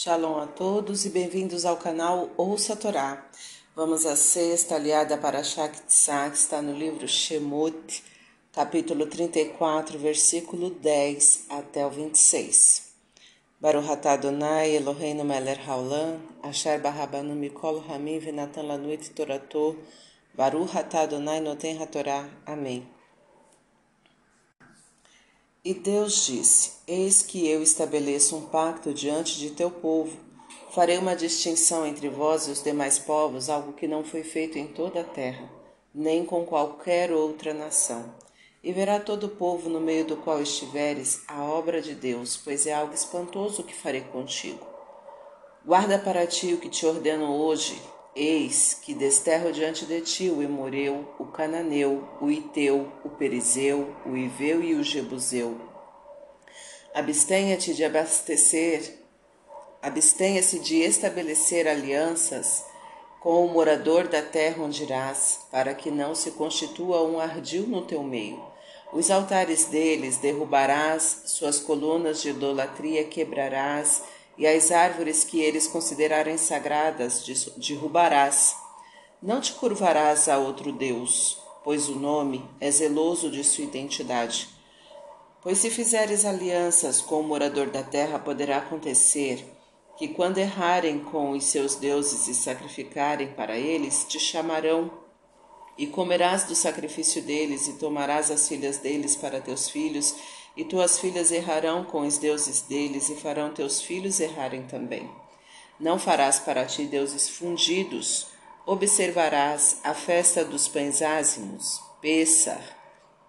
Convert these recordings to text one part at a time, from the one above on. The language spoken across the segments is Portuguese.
Shalom a todos e bem-vindos ao canal Ouça a Torá. Vamos à sexta aliada para Shaktsá, que está no livro Shemot, capítulo 34, versículo 10 até o 26. Baruch atah Adonai Eloheinu melech haolam, asher barabanu mikol hamim venatan lanuit torato, Baruch atah Adonai noten hatorá. Amém. E Deus disse: Eis que eu estabeleço um pacto diante de teu povo. Farei uma distinção entre vós e os demais povos, algo que não foi feito em toda a terra, nem com qualquer outra nação. E verá todo o povo no meio do qual estiveres a obra de Deus, pois é algo espantoso que farei contigo. Guarda para ti o que te ordeno hoje, Eis que desterro diante de ti o Emoreu, o Cananeu, o Iteu, o Perizeu, o Iveu e o Jebuseu. Abstenha-te de abastecer, abstenha-se de estabelecer alianças com o morador da terra onde irás, para que não se constitua um ardil no teu meio. Os altares deles derrubarás, suas colunas de idolatria quebrarás, e as árvores que eles considerarem sagradas derrubarás. Não te curvarás a outro Deus, pois o nome é zeloso de sua identidade. Pois se fizeres alianças com o morador da terra, poderá acontecer que, quando errarem com os seus deuses e sacrificarem para eles, te chamarão, e comerás do sacrifício deles, e tomarás as filhas deles para teus filhos, e tuas filhas errarão com os deuses deles, e farão teus filhos errarem também. Não farás para ti deuses fundidos, observarás a festa dos pães ázimos, Pêssar,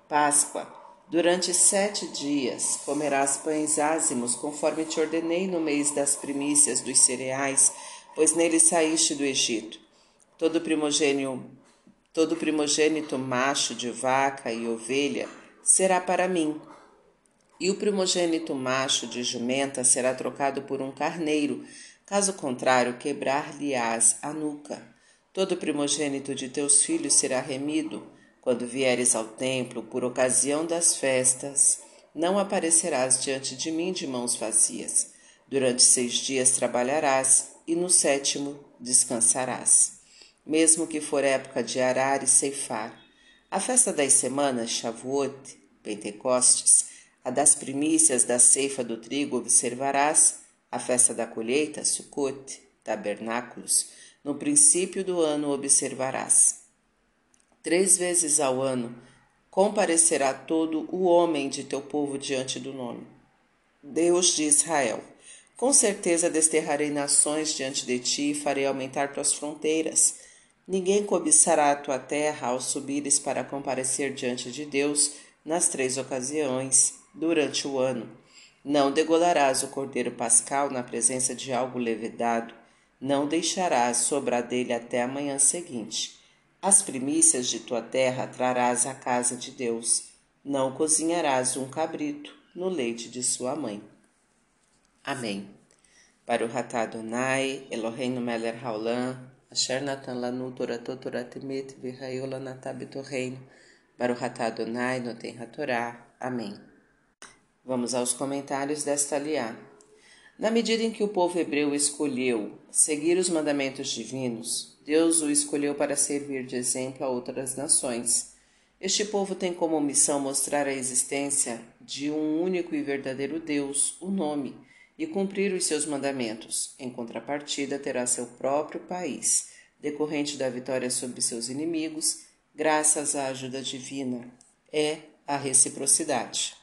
Páscoa. Durante sete dias comerás pães ázimos, conforme te ordenei no mês das primícias dos cereais, pois nele saíste do Egito. Todo primogênio, todo primogênito macho de vaca e ovelha será para mim e o primogênito macho de jumenta será trocado por um carneiro, caso contrário, quebrar-lhe-ás a nuca. Todo primogênito de teus filhos será remido. Quando vieres ao templo por ocasião das festas, não aparecerás diante de mim de mãos vazias. Durante seis dias trabalharás, e no sétimo descansarás. Mesmo que for época de arar e ceifar. A festa das semanas, Shavuot, Pentecostes, a das primícias da ceifa do trigo observarás, a festa da colheita, Sukkot, tabernáculos, no princípio do ano observarás. Três vezes ao ano comparecerá todo o homem de teu povo diante do nome. Deus de Israel, com certeza desterrarei nações diante de ti e farei aumentar tuas fronteiras. Ninguém cobiçará a tua terra ao subires para comparecer diante de Deus nas três ocasiões durante o ano. Não degolarás o cordeiro pascal na presença de algo levedado, não deixarás sobrar dele até a manhã seguinte. As primícias de tua terra trarás à casa de Deus. Não cozinharás um cabrito no leite de sua mãe. Amém. Para o Ratá Adonai, Eloheinu Meler Haolam, Asher Natan Lanu Toratot Toratemet Virraiola Natabito Reino, para o Ratá Adonai, Noten Hatorá. Amém. Vamos aos comentários desta aliá. Na medida em que o povo hebreu escolheu seguir os mandamentos divinos, Deus o escolheu para servir de exemplo a outras nações. Este povo tem como missão mostrar a existência de um único e verdadeiro Deus, o nome, e cumprir os seus mandamentos. Em contrapartida, terá seu próprio país, decorrente da vitória sobre seus inimigos, graças à ajuda divina. É a reciprocidade.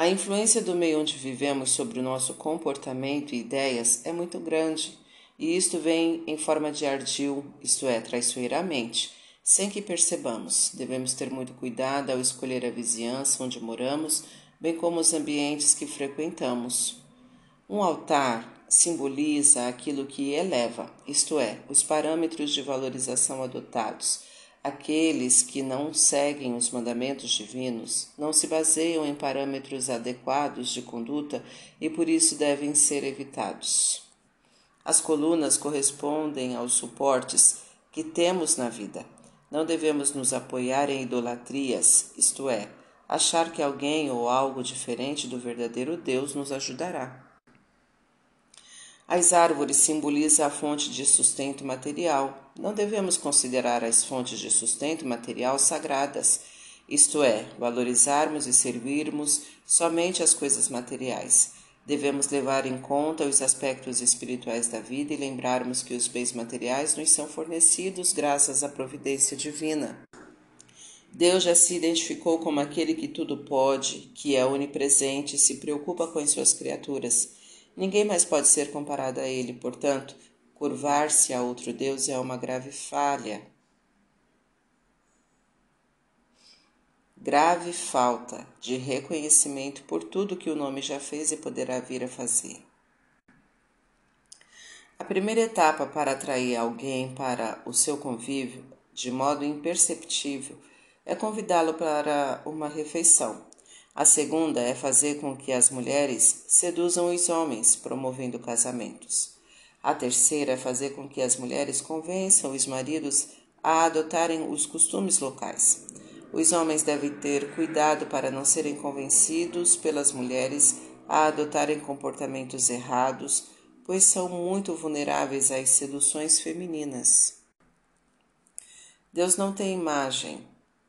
A influência do meio onde vivemos sobre o nosso comportamento e ideias é muito grande, e isto vem em forma de ardil, isto é, traiçoeiramente, sem que percebamos. Devemos ter muito cuidado ao escolher a vizinhança onde moramos, bem como os ambientes que frequentamos. Um altar simboliza aquilo que eleva, isto é, os parâmetros de valorização adotados Aqueles que não seguem os mandamentos divinos não se baseiam em parâmetros adequados de conduta e por isso devem ser evitados. As colunas correspondem aos suportes que temos na vida. Não devemos nos apoiar em idolatrias, isto é, achar que alguém ou algo diferente do verdadeiro Deus nos ajudará. As árvores simbolizam a fonte de sustento material. Não devemos considerar as fontes de sustento material sagradas, isto é, valorizarmos e servirmos somente as coisas materiais. Devemos levar em conta os aspectos espirituais da vida e lembrarmos que os bens materiais nos são fornecidos graças à providência divina. Deus já se identificou como aquele que tudo pode, que é onipresente e se preocupa com as suas criaturas. Ninguém mais pode ser comparado a ele, portanto, curvar-se a outro Deus é uma grave falha. Grave falta de reconhecimento por tudo que o nome já fez e poderá vir a fazer. A primeira etapa para atrair alguém para o seu convívio, de modo imperceptível, é convidá-lo para uma refeição. A segunda é fazer com que as mulheres seduzam os homens, promovendo casamentos. A terceira é fazer com que as mulheres convençam os maridos a adotarem os costumes locais. Os homens devem ter cuidado para não serem convencidos pelas mulheres a adotarem comportamentos errados, pois são muito vulneráveis às seduções femininas. Deus não tem imagem,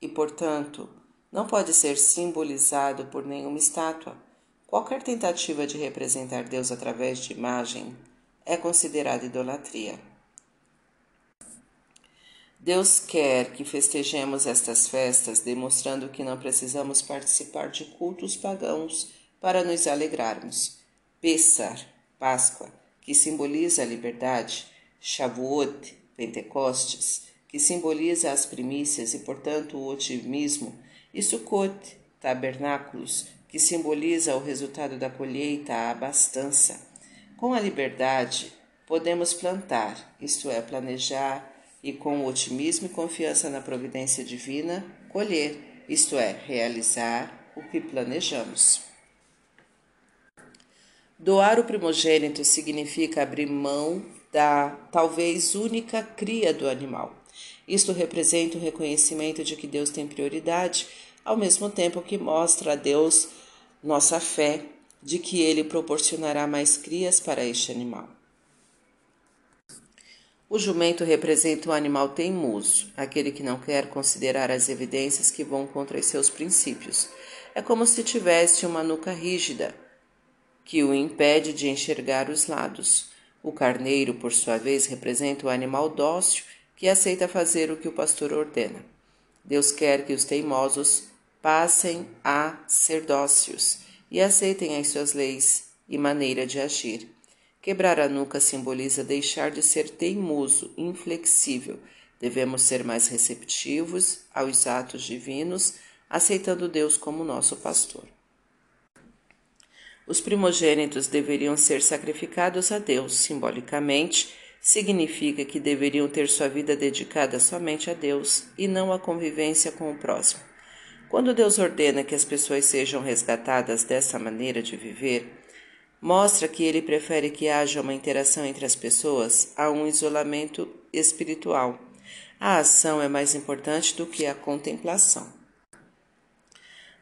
e, portanto, não pode ser simbolizado por nenhuma estátua. Qualquer tentativa de representar Deus através de imagem é considerada idolatria. Deus quer que festejemos estas festas, demonstrando que não precisamos participar de cultos pagãos para nos alegrarmos. Pessar, Páscoa, que simboliza a liberdade, Shavuot, Pentecostes, que simboliza as primícias e, portanto, o otimismo, e Sukkot, tabernáculos, que simboliza o resultado da colheita, a abastança. Com a liberdade, podemos plantar, isto é, planejar, e com otimismo e confiança na providência divina, colher, isto é, realizar o que planejamos. Doar o primogênito significa abrir mão da talvez única cria do animal. Isto representa o reconhecimento de que Deus tem prioridade, ao mesmo tempo que mostra a Deus nossa fé de que ele proporcionará mais crias para este animal. O jumento representa um animal teimoso, aquele que não quer considerar as evidências que vão contra seus princípios. É como se tivesse uma nuca rígida, que o impede de enxergar os lados. O carneiro, por sua vez, representa o animal dócil que aceita fazer o que o pastor ordena. Deus quer que os teimosos passem a ser dóceis e aceitem as suas leis e maneira de agir. Quebrar a nuca simboliza deixar de ser teimoso, inflexível. Devemos ser mais receptivos aos atos divinos, aceitando Deus como nosso pastor. Os primogênitos deveriam ser sacrificados a Deus simbolicamente significa que deveriam ter sua vida dedicada somente a Deus e não à convivência com o próximo. Quando Deus ordena que as pessoas sejam resgatadas dessa maneira de viver, mostra que ele prefere que haja uma interação entre as pessoas a um isolamento espiritual. A ação é mais importante do que a contemplação.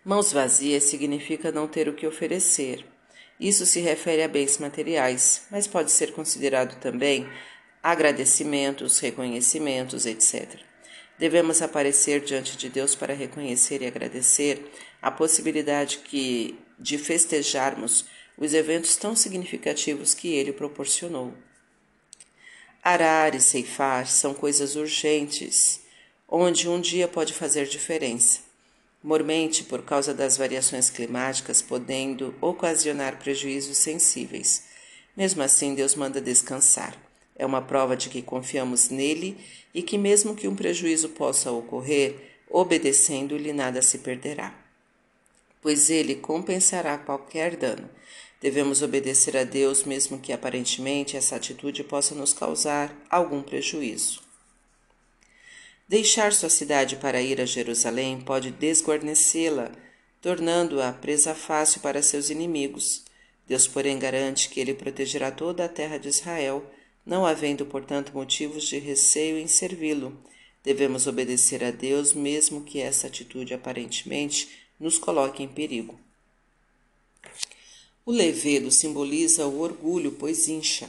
Mãos vazias significa não ter o que oferecer. Isso se refere a bens materiais, mas pode ser considerado também agradecimentos, reconhecimentos, etc. Devemos aparecer diante de Deus para reconhecer e agradecer a possibilidade que de festejarmos os eventos tão significativos que ele proporcionou. Arar e ceifar são coisas urgentes, onde um dia pode fazer diferença mormente por causa das variações climáticas, podendo ocasionar prejuízos sensíveis. Mesmo assim, Deus manda descansar. É uma prova de que confiamos nele e que, mesmo que um prejuízo possa ocorrer, obedecendo-lhe nada se perderá. Pois ele compensará qualquer dano. Devemos obedecer a Deus, mesmo que aparentemente essa atitude possa nos causar algum prejuízo. Deixar sua cidade para ir a Jerusalém pode desguarnecê-la, tornando-a presa fácil para seus inimigos. Deus, porém, garante que ele protegerá toda a terra de Israel, não havendo, portanto, motivos de receio em servi-lo. Devemos obedecer a Deus, mesmo que essa atitude aparentemente nos coloque em perigo. O levedo simboliza o orgulho, pois incha.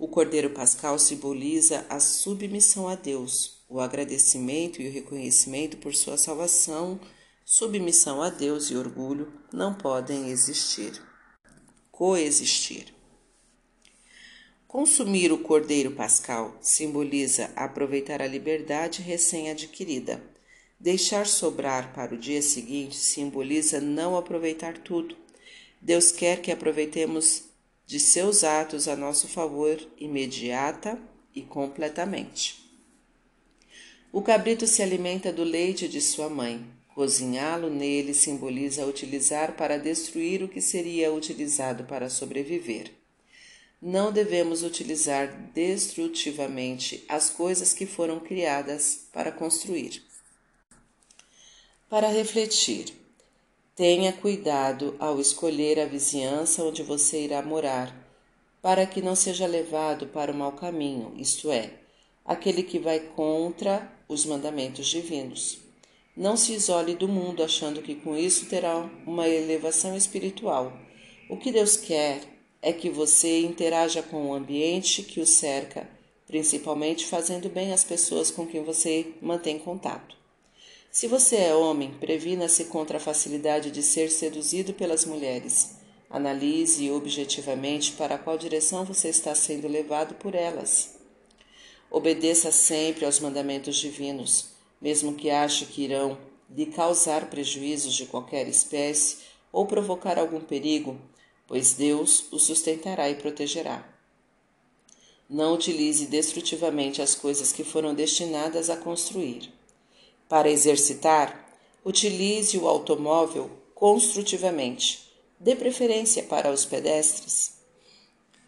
O Cordeiro Pascal simboliza a submissão a Deus, o agradecimento e o reconhecimento por sua salvação. Submissão a Deus e orgulho não podem existir. Coexistir. Consumir o Cordeiro Pascal simboliza aproveitar a liberdade recém-adquirida. Deixar sobrar para o dia seguinte simboliza não aproveitar tudo. Deus quer que aproveitemos de seus atos a nosso favor imediata e completamente. O cabrito se alimenta do leite de sua mãe. Cozinhá-lo nele simboliza utilizar para destruir o que seria utilizado para sobreviver. Não devemos utilizar destrutivamente as coisas que foram criadas para construir. Para refletir, tenha cuidado ao escolher a vizinhança onde você irá morar, para que não seja levado para o mau caminho, isto é, aquele que vai contra os mandamentos divinos. Não se isole do mundo achando que com isso terá uma elevação espiritual. O que Deus quer é que você interaja com o ambiente que o cerca, principalmente fazendo bem às pessoas com quem você mantém contato. Se você é homem, previna-se contra a facilidade de ser seduzido pelas mulheres. Analise objetivamente para qual direção você está sendo levado por elas. Obedeça sempre aos mandamentos divinos, mesmo que ache que irão lhe causar prejuízos de qualquer espécie ou provocar algum perigo, pois Deus o sustentará e protegerá. Não utilize destrutivamente as coisas que foram destinadas a construir. Para exercitar, utilize o automóvel construtivamente, dê preferência para os pedestres.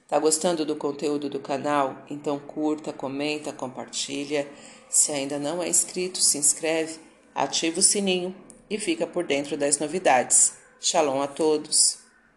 Tá gostando do conteúdo do canal? Então curta, comenta, compartilha. Se ainda não é inscrito, se inscreve, ativa o sininho e fica por dentro das novidades. Shalom a todos!